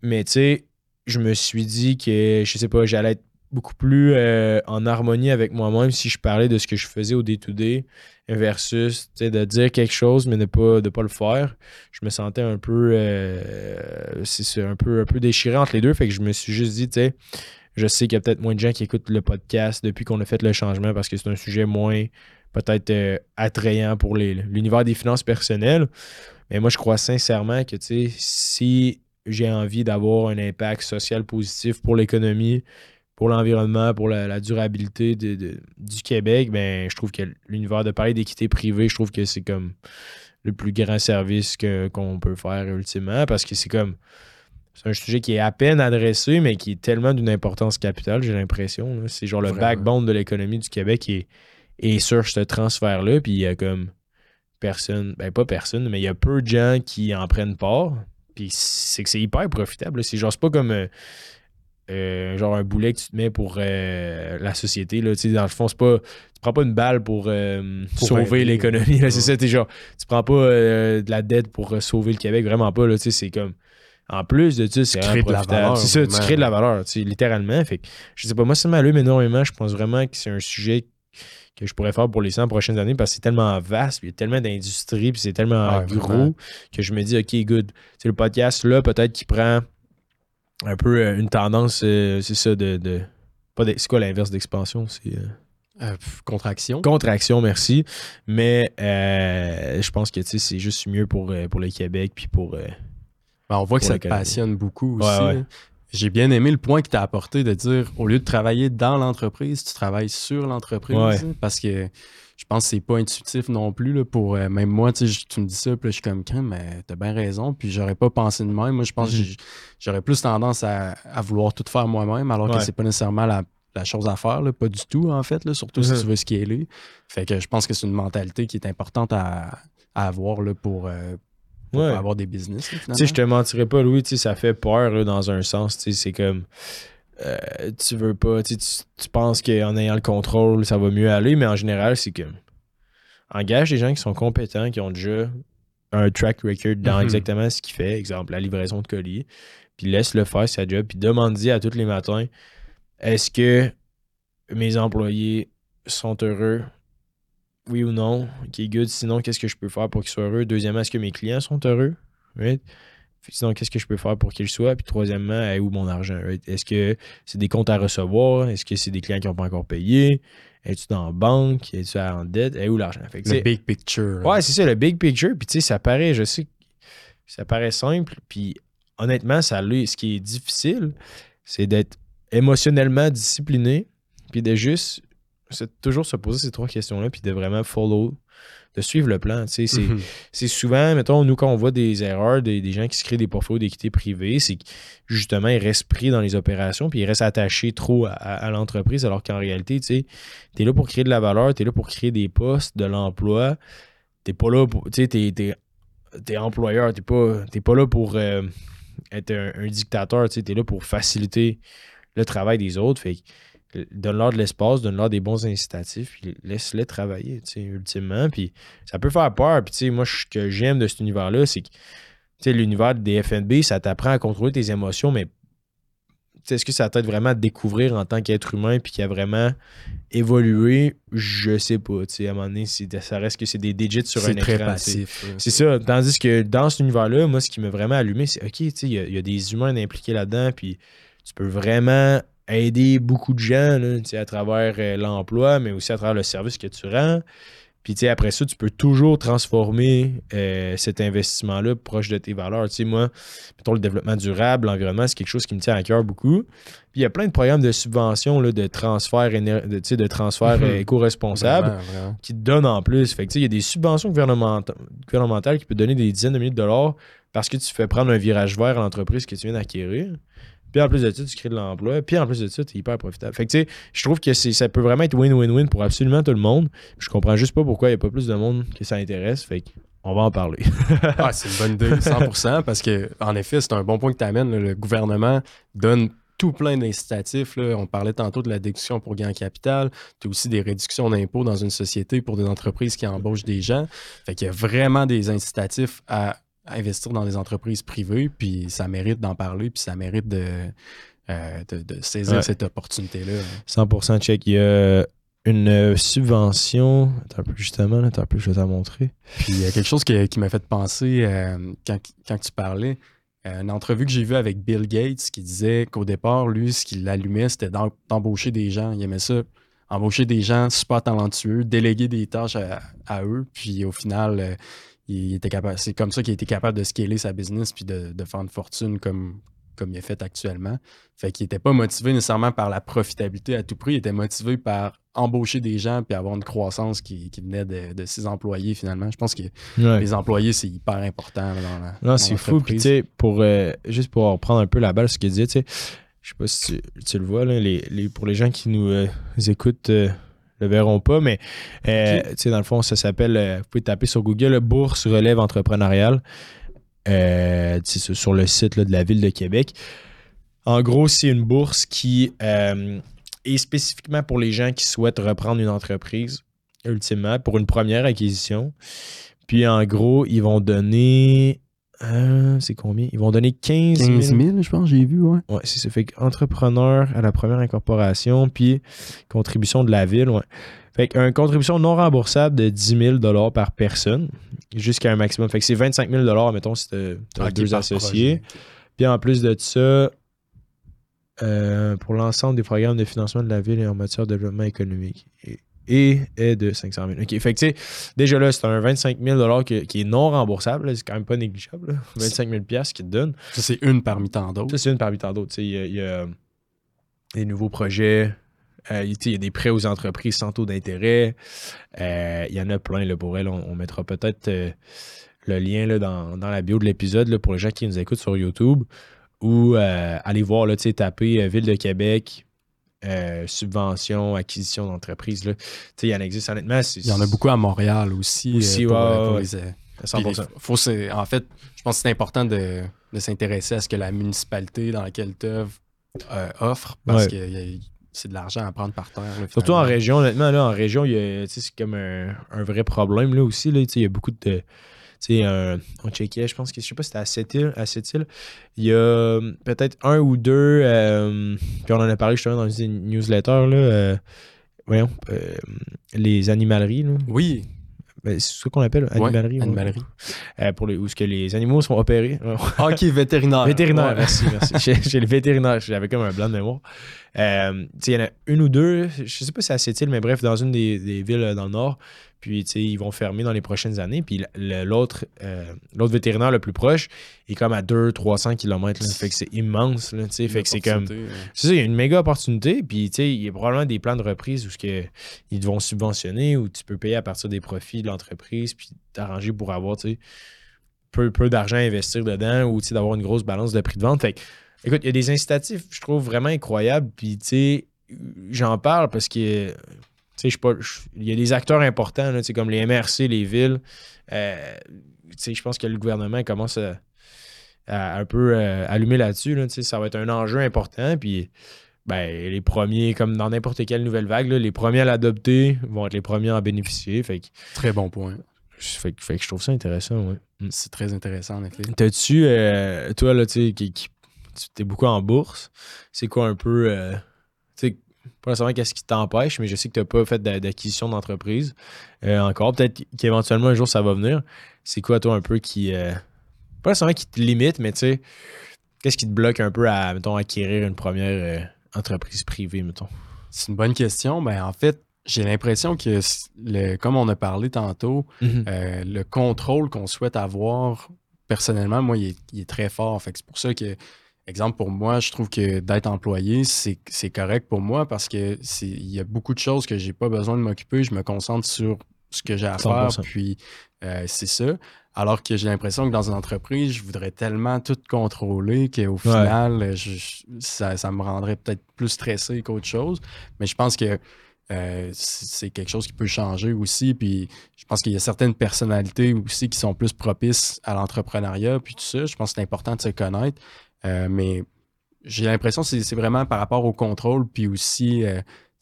Mais tu sais, je me suis dit que, je sais pas, j'allais être beaucoup plus euh, en harmonie avec moi-même si je parlais de ce que je faisais au day-to-day versus de dire quelque chose mais de pas de pas le faire. Je me sentais un peu euh, c'est un peu un peu déchiré entre les deux fait que je me suis juste dit tu sais je sais qu'il y a peut-être moins de gens qui écoutent le podcast depuis qu'on a fait le changement parce que c'est un sujet moins peut-être euh, attrayant pour l'univers des finances personnelles. Mais moi je crois sincèrement que tu sais si j'ai envie d'avoir un impact social positif pour l'économie, pour l'environnement, pour la, durabilité du Québec, ben, je trouve que l'univers de parler d'équité privée, je trouve que c'est comme le plus grand service qu'on peut faire ultimement parce que c'est comme. C'est un sujet qui est à peine adressé, mais qui est tellement d'une importance capitale, j'ai l'impression. C'est genre le backbone de l'économie du Québec est, est sur ce transfert-là. Puis il y a comme personne, ben pas personne, mais il y a peu de gens qui en prennent part. Puis c'est que c'est hyper profitable. C'est genre, c'est pas comme euh, euh, genre un boulet que tu te mets pour euh, la société. Là. Dans le fond, c'est pas. Tu prends pas une balle pour, sauver l'économie. C'est ça, t'es genre. Tu prends pas de la dette pour sauver le Québec. Vraiment pas. C'est comme. En plus de ça, c'est vraiment profitable. C'est ça, tu crées de la valeur, littéralement. Fait que, je sais pas, moi, ça m'allume énormément. Je pense vraiment que c'est un sujet que je pourrais faire pour les 100 prochaines années parce que c'est tellement vaste, il y a tellement d'industries, puis c'est tellement gros que je me dis, OK, good. C'est le podcast là, peut-être qu'il prend un peu euh, une tendance, euh, c'est ça, de. de c'est quoi l'inverse d'expansion? C'est. Euh, contraction. Contraction, merci. Mais je pense que c'est juste mieux pour, pour le Québec puis pour. Ben, on voit que ça te passionne beaucoup aussi. J'ai bien aimé le point que tu as apporté de dire au lieu de travailler dans l'entreprise, tu travailles sur l'entreprise. Parce que je pense que c'est pas intuitif non plus là, pour euh, même moi, tu me dis ça, puis je suis comme mais t'as bien raison, puis j'aurais pas pensé de même. Moi, je pense que mhm. j'aurais plus tendance à, vouloir tout faire moi-même, alors que c'est pas nécessairement la, chose à faire, pas du tout, en fait, là, surtout si mhm. tu veux scaler. Fait que je pense que c'est une mentalité qui est importante à, avoir là, pour, euh, pour avoir des business. Tu sais, je te mentirais pas, Louis, ça fait peur dans un sens. C'est comme. Euh, tu veux pas, tu, tu penses qu'en ayant le contrôle, ça va mieux aller, mais en général, c'est que engage des gens qui sont compétents, qui ont déjà un track record dans mhm. exactement ce qu'il fait, exemple la livraison de colis, puis laisse-le faire sa job, puis demande-y à tous les matins est-ce que mes employés sont heureux oui ou non, qui est good. Sinon, qu'est-ce que je peux faire pour qu'ils soient heureux? Deuxièmement, est-ce que mes clients sont heureux? Sinon, qu'est-ce que je peux faire pour qu'ils soient? Puis troisièmement, où mon argent? Est-ce que c'est des comptes à recevoir? Est-ce que c'est des clients qui n'ont pas encore payé? Es-tu dans la banque? Es-tu en dette? Et où l'argent? Le big picture. Ouais, c'est ça, le big picture. Puis tu sais, ça paraît, je sais, ça paraît simple. Puis honnêtement, ça, ce qui est difficile, c'est d'être émotionnellement discipliné, puis de juste c'est toujours se poser ces trois questions-là, puis de vraiment follow, de suivre le plan. Mhm. C'est souvent, mettons, nous, quand on voit des erreurs, des, gens qui se créent des portfolios d'équité privée, c'est que justement, ils restent pris dans les opérations, puis ils restent attachés trop à, l'entreprise, alors qu'en réalité, tu es là pour créer de la valeur, tu es là pour créer des postes, de l'emploi. Tu pas là pour. Tu sais, tu es, employeur, tu pas, pas là pour euh, être un, dictateur, tu es là pour faciliter le travail des autres. Fait donne-leur de l'espace, donne-leur des bons incitatifs, puis laisse-les travailler, tu sais, ultimement. Puis ça peut faire peur. Puis, tu sais, moi, ce que j'aime de cet univers-là, c'est que, tu sais, l'univers des FNB, ça t'apprend à contrôler tes émotions, mais est-ce que ça t'aide vraiment à te découvrir en tant qu'être humain, puis qui a vraiment évolué? Je sais pas, tu sais, à un moment donné, ça reste que c'est des digits sur un très passif. C'est ça. Tandis que dans cet univers-là, moi, ce qui m'a vraiment allumé, c'est, OK, tu sais, il y, a des humains impliqués là-dedans, puis tu peux vraiment aider beaucoup de gens là, à travers euh, l'emploi, mais aussi à travers le service que tu rends. Puis après ça, tu peux toujours transformer euh, cet investissement-là proche de tes valeurs. Moi, mettons le développement durable, l'environnement, c'est quelque chose qui me tient à cœur beaucoup. Puis il y a plein de programmes de subvention là, de transfert, de, de transfert euh, *laughs* éco-responsable qui te donnent en plus. Fait que, il y a des subventions gouvernementales, gouvernementales qui peuvent donner des dizaines de milliers de dollars parce que tu fais prendre un virage vert à l'entreprise que tu viens d'acquérir. Puis en plus de ça, tu crées de l'emploi. Puis en plus de ça, tu es hyper profitable. Fait que tu sais, je trouve que ça peut vraiment être win-win-win pour absolument tout le monde. Je comprends juste pas pourquoi il n'y a pas plus de monde que ça intéresse. Fait on va en parler. ah, *laughs* c'est une bonne idée, 100%, parce que en effet, c'est un bon point que tu amènes. Le gouvernement donne tout plein d'incitatifs. On parlait tantôt de la déduction pour gain en capital. Tu as aussi des réductions d'impôts dans une société pour des entreprises qui embauchent des gens. Fait qu'il y a vraiment des incitatifs à investir dans des entreprises privées, puis ça mérite d'en parler, puis ça mérite de, euh, de, saisir cette opportunité-là. 100% check. Il y a une subvention. Attends un peu, justement, attends un peu, je vais t'en montrer. Puis il y a quelque chose qui, m'a fait penser euh, quand, tu parlais. Euh, une entrevue que j'ai vue avec Bill Gates qui disait qu'au départ, lui, ce qui l'allumait, c'était d'embaucher des gens. Il aimait ça, embaucher des gens super talentueux, déléguer des tâches à, à eux, puis au final, était capable, c'est comme ça qu'il été capable de scaler sa business puis de, faire une fortune comme, comme il a fait actuellement. Fait qu'il n'était pas motivé nécessairement par la profitabilité à tout prix, il était motivé par embaucher des gens puis avoir une croissance qui, venait de, ses employés finalement. Je pense que les employés, c'est hyper important dans la Non, c'est fou. Puis, pour, euh, juste pour reprendre un peu la balle, ce qu'il disait, tu sais, je sais pas si tu, le vois, là, les, pour les gens qui nous euh, écoutent. Euh, le verront pas, mais euh, dans le fond, ça s'appelle, euh, vous pouvez taper sur Google, Bourse Relève Entrepreneuriale, euh, sur le site de la Ville de Québec. En gros, c'est une bourse qui est spécifiquement pour les gens qui souhaitent reprendre une entreprise, ultimement, pour une première acquisition. Puis en gros, ils vont donner euh, c'est combien? Ils vont donner 15 000. 15 000, je pense, j'ai vu, ouais. Ouais, c'est ça. Fait entrepreneur à la première incorporation, puis contribution de la ville, ouais. Fait qu'une contribution non remboursable de 10 000 par personne, jusqu'à un maximum. Fait que c'est 25 000 mettons, si tu deux associés. Puis en plus de ça, euh, pour l'ensemble des programmes de financement de la ville et en matière de développement économique et, et est de 500 000. OK. Fait que, tu sais, déjà là, c'est un 25 000 qui, qui est non remboursable. C'est quand même pas négligeable. là. 25 000 qui te donnent. Ça, c'est une parmi tant d'autres. Ça, c'est une parmi tant d'autres. Il y, a- il y a des nouveaux projets. Euh, il y a des prêts aux entreprises sans taux d'intérêt. Euh, il y en a plein là, pour elle. On, on mettra peut-être euh, le lien là, dans, dans la bio de l'épisode pour les gens qui nous écoutent sur YouTube. Ou euh, allez voir, là, taper euh, Ville de Québec, euh, subvention, acquisition d'entreprise. là. Tu sais, Il y en existe honnêtement. Il y en a beaucoup à Montréal aussi. Aussi, euh, pour, ouais, euh, pour ouais, les, euh, à 100%. Puis, faut se- en fait, je pense que c'est important de, de s'intéresser à ce que la municipalité dans laquelle tu œuvres euh, offre parce Ouais. que y a- c'est de l'argent à prendre par terre. là, Surtout en région, honnêtement, là, en région, c'est comme un, un vrai problème là aussi. Là, il y a beaucoup de. Sais, on checkait, je pense que je sais pas si c'était à Sept-Îles. À Sept-Îles. Il y a euh, peut-être un ou deux. euh, puis on en a parlé justement dans une newsletter. Là, euh, voyons, les animaleries. Là. Oui, Ben, c'est ce qu'on appelle animalerie. ouais. animalerie. Euh, pour les, où ce que les animaux sont opérés. Ah, ok, vétérinaire. *laughs* Vétérinaire, Ouais. merci, merci. *laughs* J'ai- le vétérinaire, j'avais comme un blanc de mémoire. Euh, il y en a une ou deux, je sais pas si c'est à Sept-Îles, mais bref, dans une des, des villes dans le nord. Puis, tu sais, ils vont fermer dans les prochaines années. Puis, l'autre euh, l'autre vétérinaire le plus proche est comme à 200-300 km. Fait que c'est immense, là, tu sais. Fait que c'est comme... Euh, C'est ça, il y a une méga opportunité. Puis, tu sais, il y a probablement des plans de reprise où ce que, ils vont subventionner, où tu peux payer à partir des profits de l'entreprise, puis t'arranger pour avoir, tu sais, peu, peu d'argent à investir dedans, ou, tu sais, d'avoir une grosse balance de prix de vente. Fait que, écoute, il y a des incitatifs, je trouve, vraiment incroyables. Puis, tu sais, j'en parle parce que, sais, il y a des acteurs importants, là, comme les MRC, les villes. Euh, je pense que le gouvernement commence à, à un peu euh, allumer là-dessus. Là, ça va être un enjeu important. Puis, ben, les premiers, comme dans n'importe quelle nouvelle vague, là, les premiers à l'adopter vont être les premiers à en bénéficier. Fait que, Très bon point. fait, que- fait que je trouve ça intéressant. Ouais. Mm. C'est très intéressant, en effet. T'as-tu, euh, toi, là, tu sais, qui, qui- tu es beaucoup en bourse, c'est quoi un peu, tu sais, pas nécessairement qu'est-ce qui t'empêche, mais je sais que tu n'as pas fait d'a- d'acquisition d'entreprise euh, encore. Peut-être qu'éventuellement un jour ça va venir. C'est quoi, toi, un peu qui, euh, pas nécessairement qui te limite, mais tu sais, qu'est-ce qui te bloque un peu à, mettons, acquérir une première euh, entreprise privée, mettons? C'est une bonne question. Ben, en fait, j'ai l'impression que, le, comme on a parlé tantôt, euh, le contrôle qu'on souhaite avoir, personnellement, moi, il est, il est très fort. Fait que c'est pour ça que, exemple, pour moi, je trouve que d'être employé, c'est correct pour moi parce que il y a beaucoup de choses que j'ai pas besoin de m'occuper. Je me concentre sur ce que j'ai à faire, 100%. puis euh, c'est ça. Alors que j'ai l'impression que dans une entreprise, je voudrais tellement tout contrôler qu'au final, je- ça, ça me rendrait peut-être plus stressé qu'autre chose. Mais je pense que euh, c'est c'est quelque chose qui peut changer aussi. Puis je pense qu'il y a certaines personnalités aussi qui sont plus propices à l'entrepreneuriat, puis tout ça. Je pense que c'est important de se connaître. Euh, mais j'ai l'impression que c'est vraiment par rapport au contrôle, puis aussi, euh,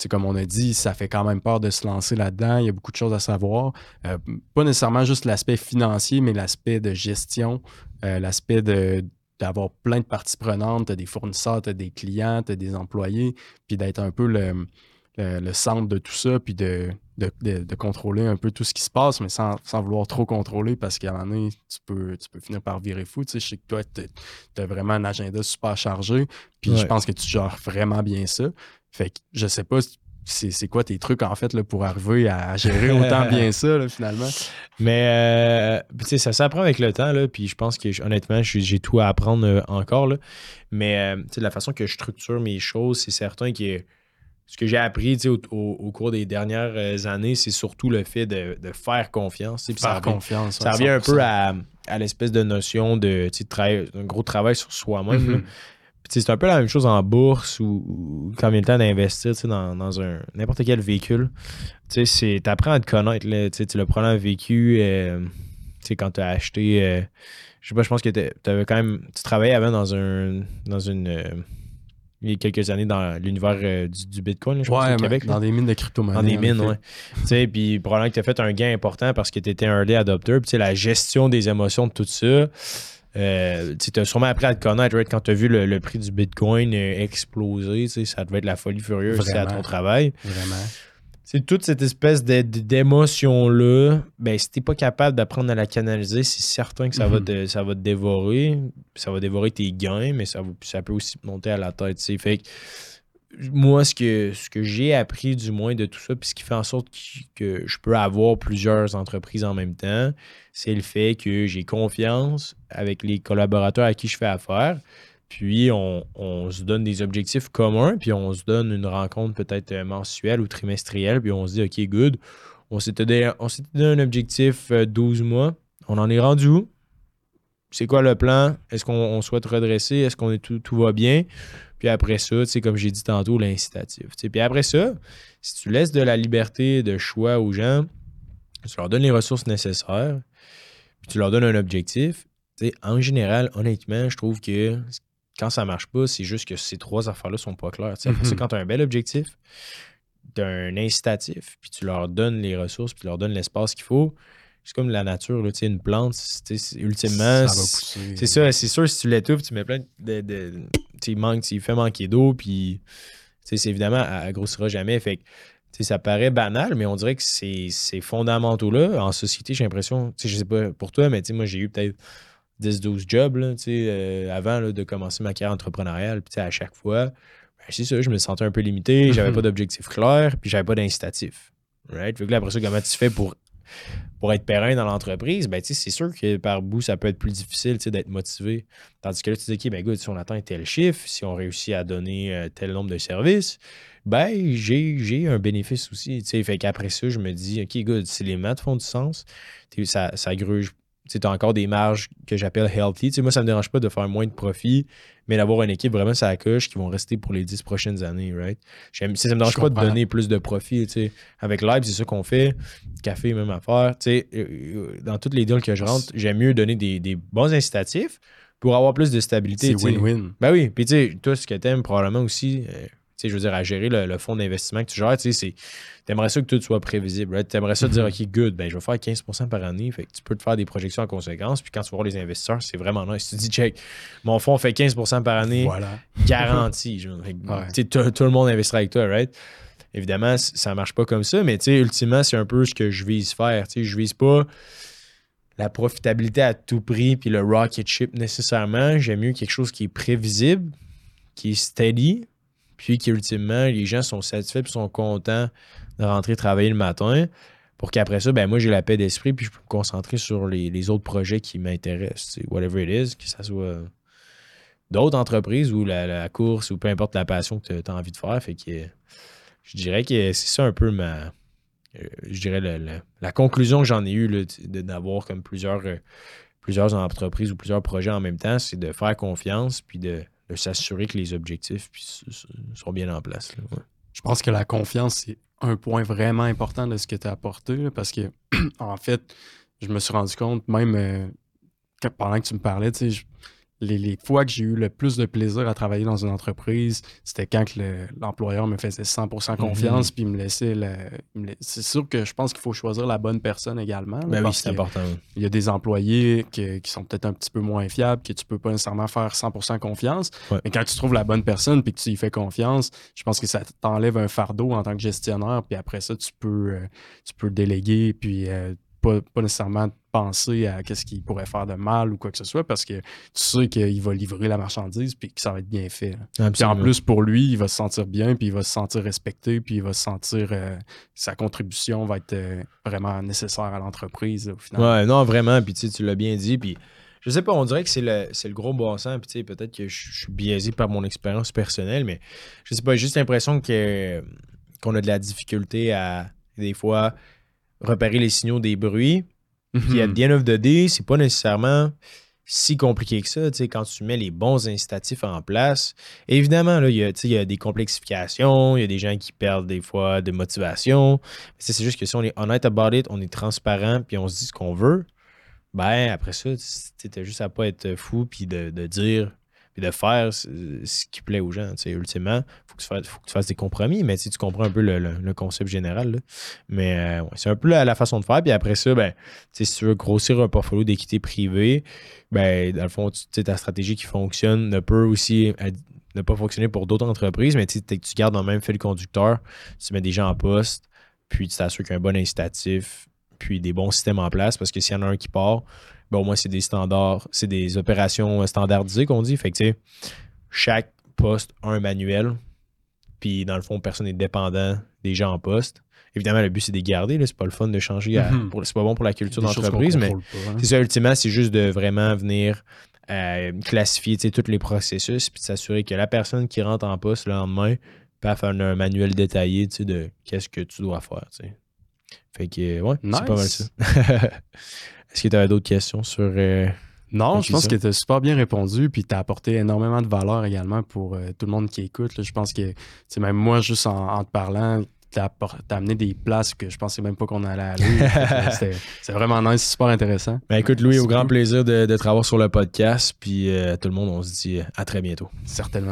comme on a dit, ça fait quand même peur de se lancer là-dedans. Il y a beaucoup de choses à savoir. Euh, pas nécessairement juste l'aspect financier, mais l'aspect de gestion, l'aspect de d'avoir plein de parties prenantes, as des fournisseurs, as des clients, as des employés, puis d'être un peu le, le, le centre de tout ça, puis de, de, de- de contrôler un peu tout ce qui se passe, mais sans, sans vouloir trop contrôler, parce qu'à un moment donné, tu peux, tu peux finir par virer fou. Tu sais, je sais que toi, tu as vraiment un agenda super chargé, puis je pense que tu gères vraiment bien ça. Fait que je sais pas c'est c'est quoi tes trucs en fait là, pour arriver à gérer autant *laughs* bien ça là, finalement. Mais, euh, tu sais, ça s'apprend avec le temps, là, puis je pense que, honnêtement, j'ai tout à apprendre euh, encore, là. Mais, euh, tu sais, la façon que je structure mes choses, c'est certain que ce que j'ai appris, au, au- au cours des dernières euh, années, c'est surtout le fait de, de faire confiance, puis ça Faire revient- confiance. Ça revient un 100%. peu à, à l'espèce de notion de, de travail- un gros travail sur soi-même. Mhm. C'est un peu la même chose en bourse ou, quand vient le temps d'investir dans, dans un n'importe quel véhicule. Tu apprends à te connaître. Là, tu tu l'as probablement vécu euh, quand tu as acheté. euh, je sais pas, je pense que tu avais quand même. Tu travaillais avant dans un dans une. euh, il y a quelques années dans l'univers euh, du, du Bitcoin, là, je pense, Ouais, au mais Québec. là. dans des mines de crypto-monnaies. Dans des mines, ouais. tu sais, puis probablement que tu as fait un gain important parce que tu étais un early adopter. Puis, tu sais, la gestion des émotions de tout ça, euh, tu as sûrement appris à te connaître, right? Quand tu as vu le, le prix du Bitcoin euh, exploser, tu sais, ça devait être la folie furieuse c'est à Vraiment. ton travail. Vraiment. C'est toute cette espèce d'émotion-là, ben, si t'es pas capable d'apprendre à la canaliser, c'est certain que ça, va Mhm. te, ça va te dévorer. Ça va dévorer tes gains, mais ça, va- ça peut aussi te monter à la tête. Fait que moi, ce que, ce que j'ai appris du moins de tout ça, puis ce qui fait en sorte que, je peux avoir plusieurs entreprises en même temps, c'est le fait que j'ai confiance avec les collaborateurs à qui je fais affaire. Puis on, se donne des objectifs communs, puis on se donne une rencontre peut-être mensuelle ou trimestrielle, puis on se dit OK, good. On s'était donné, un objectif 12 euh, mois. On en est rendu où? C'est quoi le plan? Est-ce qu'on souhaite redresser? Est-ce qu'on est tout, tout va bien? Puis après ça, tu sais, comme j'ai dit tantôt, l'incitatif. Puis après ça, si tu laisses de la liberté de choix aux gens, tu leur donnes les ressources nécessaires, puis tu leur donnes un objectif, en général, honnêtement, je trouve que quand ça marche pas, c'est juste que ces trois affaires-là sont pas claires. Ça, mhm. quand tu as un bel objectif, tu as un incitatif, puis tu leur donnes les ressources, puis tu leur donnes l'espace qu'il faut, c'est comme la nature, là, une plante, ultimement. C'est ça, c'est sûr, si tu l'étouffes, tu mets plein de. de tu manques, tu fais manquer d'eau, puis c'est évidemment, elle, grossira jamais. Fait que, ça paraît banal, mais on dirait que c'est fondamentaux-là. En société, j'ai l'impression, je sais pas pour toi, mais moi, j'ai eu peut-être 10-12 jobs là, euh, avant de commencer ma carrière entrepreneuriale. Puis à chaque fois, ben, c'est ça, je me sentais un peu limité, *laughs* j'avais pas d'objectif clair, puis j'avais pas d'incitatif. Right? Fait que là, après ça, comment tu fais pour pour être périn dans l'entreprise, ben, c'est sûr que par bout, ça peut être plus difficile d'être motivé. Tandis que là, tu dis, OK, ben, good, si on atteint tel chiffre, si on réussit à donner euh, tel nombre de services, ben, j'ai un bénéfice aussi. Fait qu'après ça, je me dis, OK, good, si les maths font du sens, ça, ça gruge tu as encore des marges que j'appelle healthy. moi, ça ne me dérange pas de faire moins de profit, mais d'avoir une équipe vraiment ça coche qui vont rester pour les dix prochaines années, right? Ça ne me dérange pas de donner plus de profit. Avec Live, c'est ça qu'on fait. Café, même affaire. Euh, euh, dans toutes les deals que je rentre, j'aime mieux donner des, bons incitatifs pour avoir plus de stabilité. C'est win-win. Ben oui. Puis tu sais, toi, ce que tu aimes probablement aussi, euh, je veux dire, à gérer le, fonds d'investissement que tu gères, tu sais, aimerais ça que tout soit prévisible. Tu aimerais ça te dire, mm-hmm. OK, good, ben, je vais faire 15% par année. Fait que tu peux te faire des projections en conséquence. Puis quand tu vas voir les investisseurs, c'est vraiment nice. Tu te dis, check, mon fonds fait 15% par année, voilà. garanti. *laughs* tout, le monde investira avec toi, right? Évidemment, ça marche pas comme ça, mais ultimement, c'est un peu ce que je vise faire. Je je vise pas la profitabilité à tout prix puis le rocket ship nécessairement. J'aime mieux quelque chose qui est prévisible, qui est steady, puis qu'ultimement, les gens sont satisfaits et sont contents de rentrer travailler le matin pour qu'après ça, ben moi, j'ai la paix d'esprit puis je peux me concentrer sur les, autres projets qui m'intéressent, whatever it is, que ce soit d'autres entreprises ou la, course ou peu importe la passion que tu as envie de faire. Fait que je dirais que c'est ça un peu ma. Euh, je dirais la, conclusion que j'en ai eue d'avoir comme plusieurs, plusieurs entreprises ou plusieurs projets en même temps, c'est de faire confiance puis de de s'assurer que les objectifs sont bien en place. Je pense que la confiance, c'est un point vraiment important de ce que tu as apporté, parce que, *clears throat* en fait, je me suis rendu compte, même euh, pendant que tu me parlais, tu sais, les, fois que j'ai eu le plus de plaisir à travailler dans une entreprise, c'était quand l'employeur me faisait 100% confiance, mhm. puis me laissait. c'est sûr que je pense qu'il faut choisir la bonne personne également. Ben oui, c'est important. Il y a des employés qui sont peut-être un petit peu moins fiables, que tu peux pas nécessairement faire 100% confiance. Mais quand tu trouves la bonne personne, puis que tu y fais confiance, je pense que ça t'enlève un fardeau en tant que gestionnaire, puis après ça, tu peux, euh, tu peux déléguer, puis euh, pas, pas nécessairement penser à qu'est-ce qu'il pourrait faire de mal ou quoi que ce soit parce que tu sais qu'il va livrer la marchandise puis que ça va être bien fait. Puis en plus, pour lui, il va se sentir bien puis il va se sentir respecté puis il va se sentir euh, sa contribution va être euh, vraiment nécessaire à l'entreprise au final. Ouais, non, vraiment. Puis tu l'as bien dit. Puis je sais pas, on dirait que c'est le, le, gros bon sens. Puis peut-être que je, suis biaisé par mon expérience personnelle, mais je sais pas, j'ai juste l'impression que qu'on a de la difficulté à des fois repérer les signaux des bruits puis à the end of the day, c'est pas nécessairement si compliqué que ça, quand tu mets les bons incitatifs en place. Évidemment, il y, a des complexifications, il y a des gens qui perdent des fois de motivation. C'est juste que si on est honnête about it, on est transparent, puis on se dit ce qu'on veut, ben après ça, tu juste à pas être fou, puis de, de dire de faire ce, qui plaît aux gens. Ultimement, il faut, que tu fasses des compromis, mais tu comprends un peu le, concept général. Mais euh, c'est un peu la, façon de faire. Puis après ça, ben, si tu veux grossir un portfolio d'équité privée, ben, dans le fond, ta stratégie qui fonctionne ne peut aussi ne pas fonctionner pour d'autres entreprises, mais tu gardes dans le même fil conducteur, tu mets des gens en poste, puis tu t'assures qu'il y a un bon incitatif, puis des bons systèmes en place, parce que s'il y en a un qui part, ben, au moins, c'est des standards, c'est des opérations standardisées qu'on dit. Fait que, tu sais, chaque poste a un manuel Puis dans le fond, personne n'est dépendant des gens en poste. Évidemment, le but, c'est de les garder. C'est pas le fun de changer. à- Mhm. C'est pas bon pour la culture d'entreprise, mais hein. c'est ça, ultimement, c'est juste de vraiment venir euh, classifier tous les processus puis de s'assurer que la personne qui rentre en poste le lendemain peut faire un, un manuel détaillé de qu'est-ce que tu dois faire. Fait que, ouais, c'est pas mal ça. *laughs* Est-ce que tu as d'autres questions sur. euh, Non, je pense ça? que tu as super bien répondu, puis tu as apporté énormément de valeur également pour euh, tout le monde qui écoute. là. Je pense que, c'est même moi, juste en, en te parlant, tu as, amené des places que je pensais même pas qu'on allait aller. *laughs* C'est vraiment nice, c'est super intéressant. Ben écoute, Louis, au grand plaisir de, de te revoir sur le podcast. Puis euh, tout le monde, on se dit à très bientôt. Certainement.